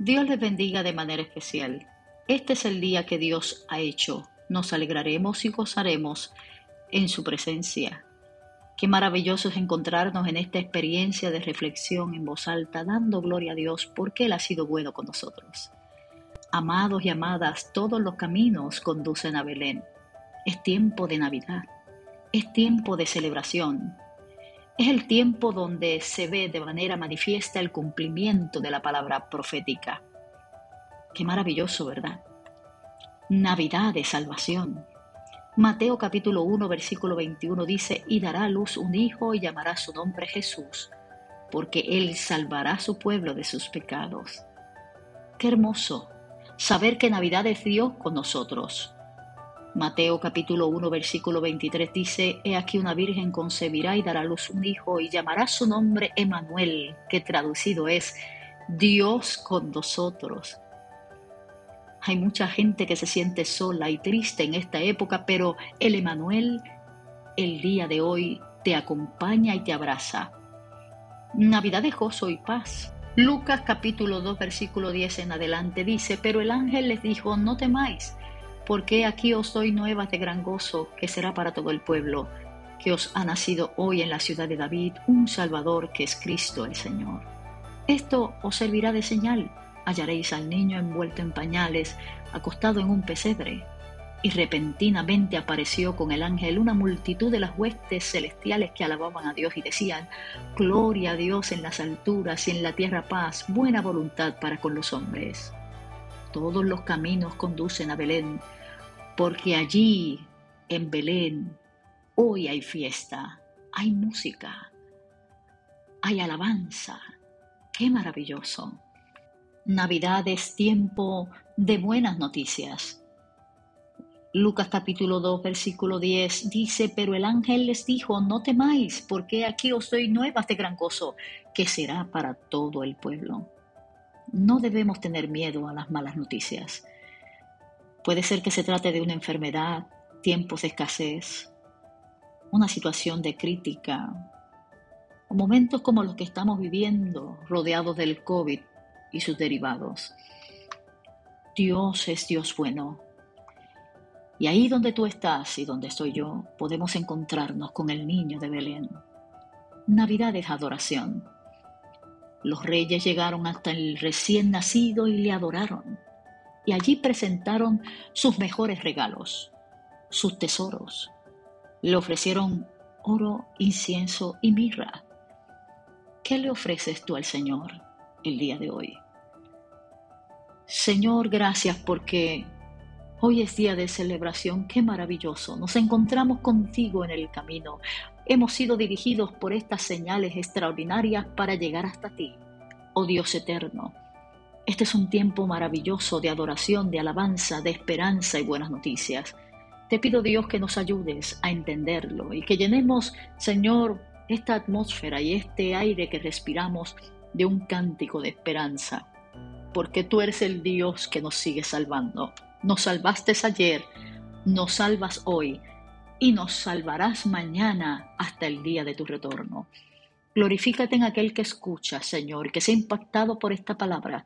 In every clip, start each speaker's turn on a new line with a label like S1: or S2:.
S1: Dios les bendiga de manera especial. Este es el día que Dios ha hecho. Nos alegraremos y gozaremos en su presencia. Qué maravilloso es encontrarnos en esta experiencia de reflexión en voz alta, dando gloria a Dios porque Él ha sido bueno con nosotros. Amados y amadas, todos los caminos conducen a Belén. Es tiempo de Navidad. Es tiempo de celebración. Es el tiempo donde se ve de manera manifiesta el cumplimiento de la palabra profética. Qué maravilloso, ¿verdad? Navidad de salvación. Mateo capítulo 1 versículo 21 dice, y dará a luz un hijo y llamará su nombre Jesús, porque él salvará su pueblo de sus pecados. Qué hermoso saber que Navidad es Dios con nosotros. Mateo capítulo 1 versículo 23 dice, He aquí una virgen concebirá y dará a luz un hijo y llamará su nombre Emanuel, que traducido es Dios con nosotros. Hay mucha gente que se siente sola y triste en esta época, pero el Emanuel el día de hoy te acompaña y te abraza. Navidad de gozo y paz. Lucas capítulo 2 versículo 10 en adelante dice, pero el ángel les dijo, no temáis porque aquí os doy nuevas de gran gozo, que será para todo el pueblo, que os ha nacido hoy en la ciudad de David un Salvador que es Cristo el Señor. Esto os servirá de señal. Hallaréis al niño envuelto en pañales, acostado en un pesebre. Y repentinamente apareció con el ángel una multitud de las huestes celestiales que alababan a Dios y decían, Gloria a Dios en las alturas y en la tierra paz, buena voluntad para con los hombres. Todos los caminos conducen a Belén, porque allí, en Belén, hoy hay fiesta, hay música, hay alabanza. ¡Qué maravilloso! Navidad es tiempo de buenas noticias. Lucas capítulo 2 versículo 10 dice, pero el ángel les dijo, no temáis, porque aquí os doy nuevas de gran gozo, que será para todo el pueblo. No debemos tener miedo a las malas noticias. Puede ser que se trate de una enfermedad, tiempos de escasez, una situación de crítica, o momentos como los que estamos viviendo rodeados del COVID y sus derivados. Dios es Dios bueno. Y ahí donde tú estás y donde estoy yo, podemos encontrarnos con el niño de Belén. Navidad es adoración. Los reyes llegaron hasta el recién nacido y le adoraron y allí presentaron sus mejores regalos, sus tesoros. Le ofrecieron oro, incienso y mirra. ¿Qué le ofreces tú al Señor el día de hoy? Señor, gracias porque hoy es día de celebración. Qué maravilloso. Nos encontramos contigo en el camino. Hemos sido dirigidos por estas señales extraordinarias para llegar hasta ti, oh Dios eterno. Este es un tiempo maravilloso de adoración, de alabanza, de esperanza y buenas noticias. Te pido Dios que nos ayudes a entenderlo y que llenemos, Señor, esta atmósfera y este aire que respiramos de un cántico de esperanza, porque tú eres el Dios que nos sigue salvando. Nos salvaste ayer, nos salvas hoy y nos salvarás mañana hasta el día de tu retorno. Glorifícate en aquel que escucha, Señor, que se ha impactado por esta palabra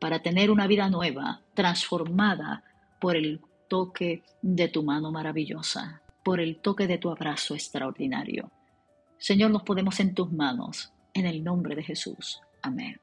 S1: para tener una vida nueva, transformada por el toque de tu mano maravillosa, por el toque de tu abrazo extraordinario. Señor, nos podemos en tus manos, en el nombre de Jesús. Amén.